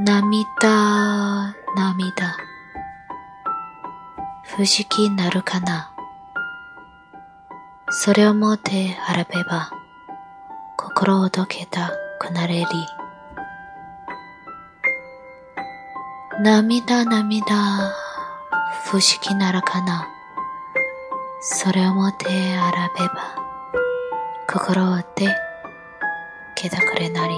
涙、涙。不思議なるかな。それをもってあらべば、心をどけたくなれり。涙、涙、不思議なるかな。それをもってあらべば、心をてけたくれなり。